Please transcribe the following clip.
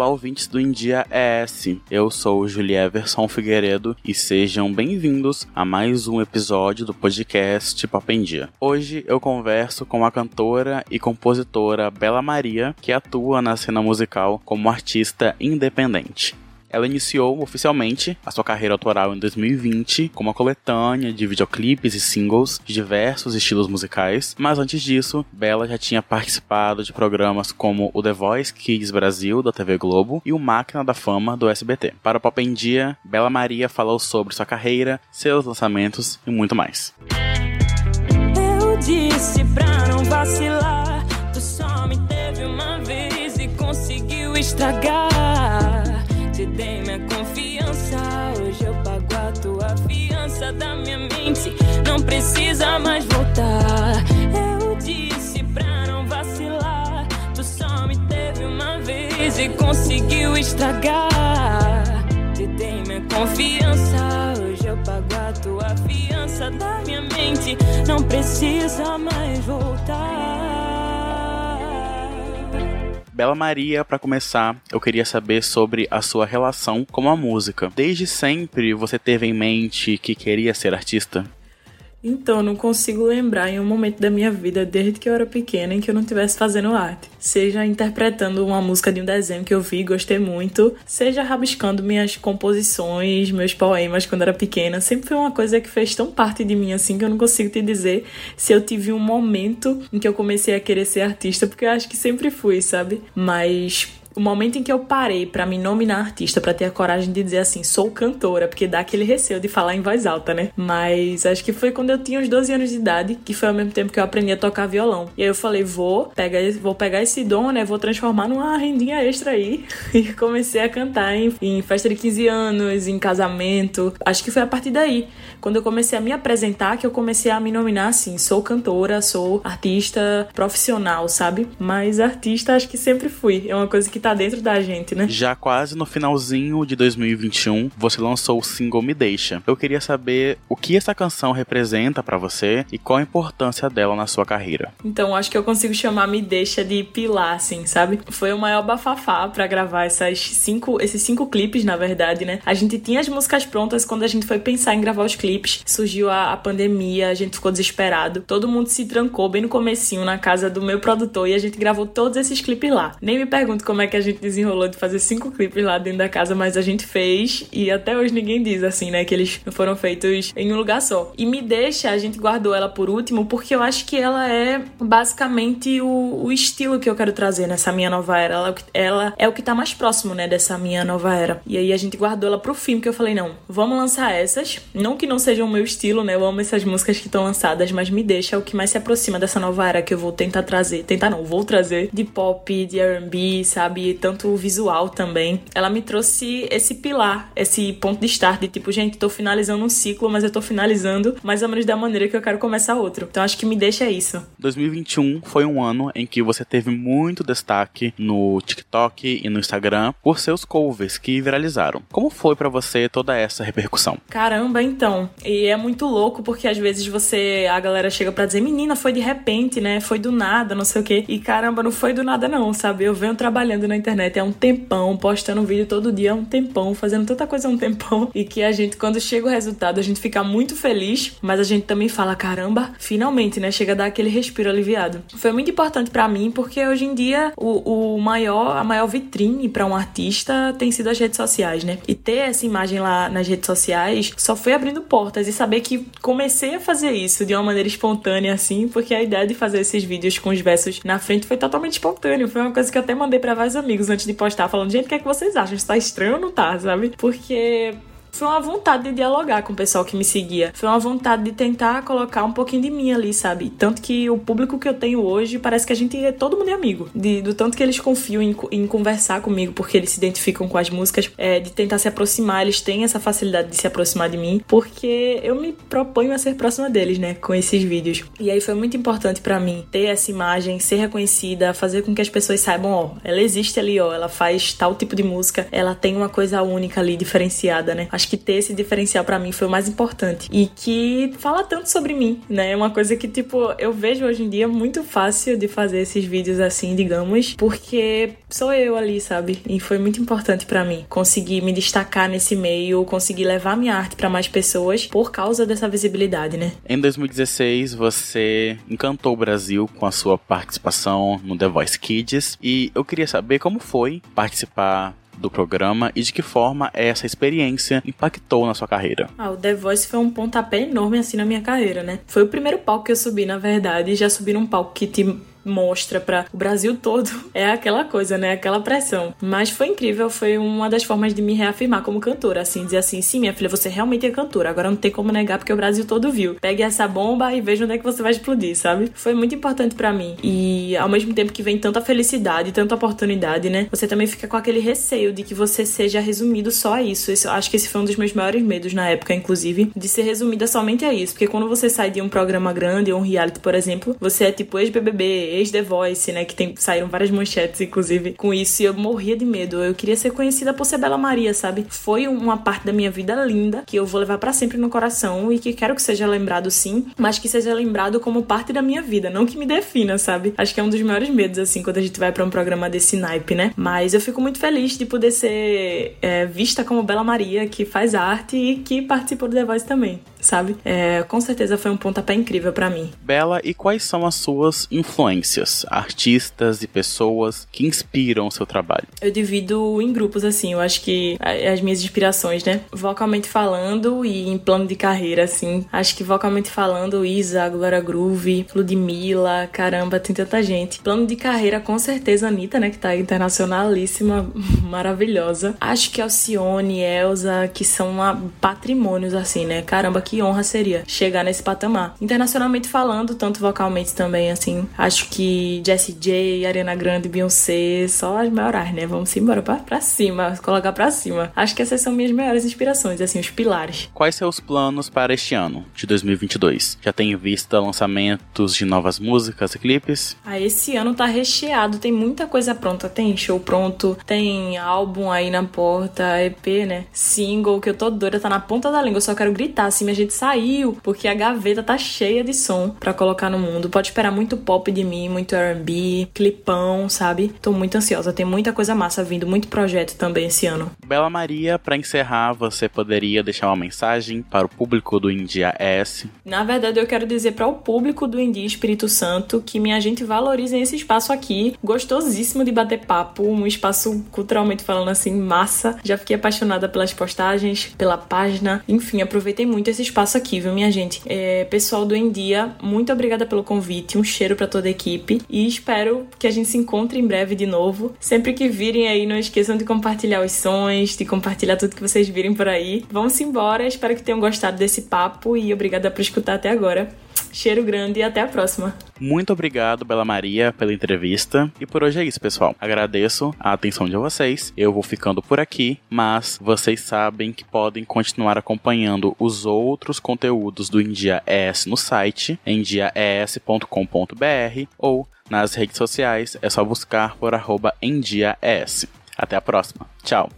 Olá, ouvintes do India ES. Eu sou Julieverson Figueiredo e sejam bem-vindos a mais um episódio do podcast Papo em Dia. Hoje eu converso com a cantora e compositora Bela Maria, que atua na cena musical como artista independente. Ela iniciou oficialmente a sua carreira autoral em 2020 com uma coletânea de videoclipes e singles de diversos estilos musicais, mas antes disso, Bela já tinha participado de programas como o The Voice Kids Brasil da TV Globo e o Máquina da Fama do SBT. Para o Pop em Dia, Bela Maria falou sobre sua carreira, seus lançamentos e muito mais. Eu disse pra não vacilar, tu só me teve uma vez e conseguiu estragar te dei minha confiança. Hoje eu pago a tua fiança da minha mente. Não precisa mais voltar. Eu disse pra não vacilar. Tu só me teve uma vez e conseguiu estragar. Te dei minha confiança. Hoje eu pago a tua fiança da minha mente. Não precisa mais voltar. Bela Maria, para começar, eu queria saber sobre a sua relação com a música. Desde sempre você teve em mente que queria ser artista? Então, não consigo lembrar em um momento da minha vida, desde que eu era pequena, em que eu não estivesse fazendo arte. Seja interpretando uma música de um desenho que eu vi e gostei muito, seja rabiscando minhas composições, meus poemas quando era pequena. Sempre foi uma coisa que fez tão parte de mim assim que eu não consigo te dizer se eu tive um momento em que eu comecei a querer ser artista, porque eu acho que sempre fui, sabe? Mas o momento em que eu parei para me nominar artista, para ter a coragem de dizer assim, sou cantora, porque dá aquele receio de falar em voz alta, né? Mas acho que foi quando eu tinha uns 12 anos de idade, que foi ao mesmo tempo que eu aprendi a tocar violão. E aí eu falei, vou pegar, vou pegar esse dom, né? Vou transformar numa rendinha extra aí. E comecei a cantar em, em festa de 15 anos, em casamento. Acho que foi a partir daí, quando eu comecei a me apresentar, que eu comecei a me nominar assim, sou cantora, sou artista profissional, sabe? Mas artista acho que sempre fui. É uma coisa que tá dentro da gente, né? Já quase no finalzinho de 2021, você lançou o single Me Deixa. Eu queria saber o que essa canção representa para você e qual a importância dela na sua carreira. Então, acho que eu consigo chamar Me Deixa de pilar, assim, sabe? Foi o maior bafafá para gravar essas cinco, esses cinco clipes, na verdade, né? A gente tinha as músicas prontas quando a gente foi pensar em gravar os clipes. Surgiu a, a pandemia, a gente ficou desesperado. Todo mundo se trancou bem no comecinho na casa do meu produtor e a gente gravou todos esses clipes lá. Nem me pergunto como é que a gente desenrolou de fazer cinco clipes lá dentro da casa, mas a gente fez e até hoje ninguém diz assim, né, que eles foram feitos em um lugar só. E me deixa, a gente guardou ela por último porque eu acho que ela é basicamente o, o estilo que eu quero trazer nessa minha nova era. Ela, ela é o que tá mais próximo, né, dessa minha nova era. E aí a gente guardou ela pro fim, que eu falei, não, vamos lançar essas. Não que não sejam o meu estilo, né, eu amo essas músicas que estão lançadas, mas me deixa é o que mais se aproxima dessa nova era que eu vou tentar trazer. Tentar não, vou trazer de pop, de R&B, sabe? Tanto visual também. Ela me trouxe esse pilar, esse ponto de start de tipo, gente, tô finalizando um ciclo, mas eu tô finalizando mais ou menos da maneira que eu quero começar outro. Então acho que me deixa isso. 2021 foi um ano em que você teve muito destaque no TikTok e no Instagram por seus covers que viralizaram. Como foi para você toda essa repercussão? Caramba, então. E é muito louco porque às vezes você a galera chega para dizer, menina, foi de repente, né? Foi do nada, não sei o quê. E caramba, não foi do nada não, sabe? Eu venho trabalhando na internet há um tempão, postando vídeo todo dia há um tempão, fazendo tanta coisa há um tempão, e que a gente, quando chega o resultado, a gente fica muito feliz, mas a gente também fala, caramba, finalmente, né? Chega a dar aquele respiro aliviado. Foi muito importante para mim, porque hoje em dia o, o maior, a maior vitrine para um artista tem sido as redes sociais, né? E ter essa imagem lá nas redes sociais só foi abrindo portas e saber que comecei a fazer isso de uma maneira espontânea, assim, porque a ideia de fazer esses vídeos com os versos na frente foi totalmente espontâneo. Foi uma coisa que eu até mandei para vários amigos antes de postar, falando, gente, o que é que vocês acham? Isso tá estranho ou não tá, sabe? Porque foi uma vontade de dialogar com o pessoal que me seguia. Foi uma vontade de tentar colocar um pouquinho de mim ali, sabe? Tanto que o público que eu tenho hoje parece que a gente é todo mundo é amigo. De, do tanto que eles confiam em, em, conversar comigo, porque eles se identificam com as músicas, é, de tentar se aproximar, eles têm essa facilidade de se aproximar de mim, porque eu me proponho a ser próxima deles, né? Com esses vídeos. E aí foi muito importante para mim ter essa imagem, ser reconhecida, fazer com que as pessoas saibam, ó, ela existe ali, ó, ela faz tal tipo de música, ela tem uma coisa única ali, diferenciada, né? Acho que ter esse diferencial para mim foi o mais importante. E que fala tanto sobre mim, né? É uma coisa que, tipo, eu vejo hoje em dia muito fácil de fazer esses vídeos assim, digamos, porque sou eu ali, sabe? E foi muito importante para mim conseguir me destacar nesse meio, conseguir levar minha arte para mais pessoas por causa dessa visibilidade, né? Em 2016, você encantou o Brasil com a sua participação no The Voice Kids e eu queria saber como foi participar do programa e de que forma essa experiência impactou na sua carreira. Ah, o The Voice foi um pontapé enorme assim na minha carreira, né? Foi o primeiro palco que eu subi, na verdade, já subi num palco que te mostra para o Brasil todo é aquela coisa, né? Aquela pressão. Mas foi incrível, foi uma das formas de me reafirmar como cantora, assim, dizer assim, sim, minha filha, você realmente é cantora. Agora não tem como negar porque o Brasil todo viu. Pegue essa bomba e veja onde é que você vai explodir, sabe? Foi muito importante para mim. E ao mesmo tempo que vem tanta felicidade, tanta oportunidade, né? Você também fica com aquele receio de que você seja resumido só a isso. Esse, acho que esse foi um dos meus maiores medos na época, inclusive, de ser resumida somente a isso. Porque quando você sai de um programa grande ou um reality, por exemplo, você é tipo ex-BBB, ex-The Voice, né? Que tem, saíram várias manchetes, inclusive, com isso. E eu morria de medo. Eu queria ser conhecida por ser Bela Maria, sabe? Foi uma parte da minha vida linda que eu vou levar para sempre no coração e que quero que seja lembrado sim, mas que seja lembrado como parte da minha vida, não que me defina, sabe? Acho que é um dos maiores medos, assim, quando a gente vai para um programa desse naipe, né? Mas eu fico muito feliz de poder ser é, vista como Bela Maria, que faz arte e que participou do The Voice também sabe? É, com certeza foi um pontapé incrível para mim. Bela, e quais são as suas influências, artistas e pessoas que inspiram o seu trabalho? Eu divido em grupos, assim, eu acho que as minhas inspirações, né? Vocalmente falando e em plano de carreira, assim, acho que vocalmente falando, Isa, Glória Groove, Ludmilla, caramba, tem tanta gente. Plano de carreira, com certeza, Anitta, né, que tá internacionalíssima, maravilhosa. Acho que Alcione, Elza, que são patrimônios, assim, né? Caramba, que honra seria chegar nesse patamar. Internacionalmente falando, tanto vocalmente também, assim, acho que Jessie J, Ariana Grande, Beyoncé, só as maiores, né? Vamos embora pra, pra cima, colocar pra cima. Acho que essas são minhas maiores inspirações, assim, os pilares. Quais seus planos para este ano, de 2022? Já tem vista lançamentos de novas músicas e clipes? Ah, esse ano tá recheado, tem muita coisa pronta. Tem show pronto, tem álbum aí na porta, EP, né? Single, que eu tô doida, tá na ponta da língua, eu só quero gritar assim, minha gente saiu, porque a gaveta tá cheia de som para colocar no mundo. Pode esperar muito pop de mim, muito R&B, clipão, sabe? Tô muito ansiosa, tem muita coisa massa vindo, muito projeto também esse ano. Bela Maria, para encerrar, você poderia deixar uma mensagem para o público do India S? Na verdade, eu quero dizer para o público do India Espírito Santo que minha gente valorize esse espaço aqui, gostosíssimo de bater papo, um espaço culturalmente falando assim massa. Já fiquei apaixonada pelas postagens, pela página, enfim, aproveitei muito esse espaço aqui, viu, minha gente? É, pessoal do Endia, muito obrigada pelo convite, um cheiro para toda a equipe e espero que a gente se encontre em breve de novo. Sempre que virem aí, não esqueçam de compartilhar os sons, de compartilhar tudo que vocês virem por aí. Vamos embora, espero que tenham gostado desse papo e obrigada por escutar até agora. Cheiro grande e até a próxima. Muito obrigado, Bela Maria, pela entrevista. E por hoje é isso, pessoal. Agradeço a atenção de vocês. Eu vou ficando por aqui, mas vocês sabem que podem continuar acompanhando os outros conteúdos do India ES no site endiaes.com.br ou nas redes sociais é só buscar por arroba endiaes. Até a próxima. Tchau.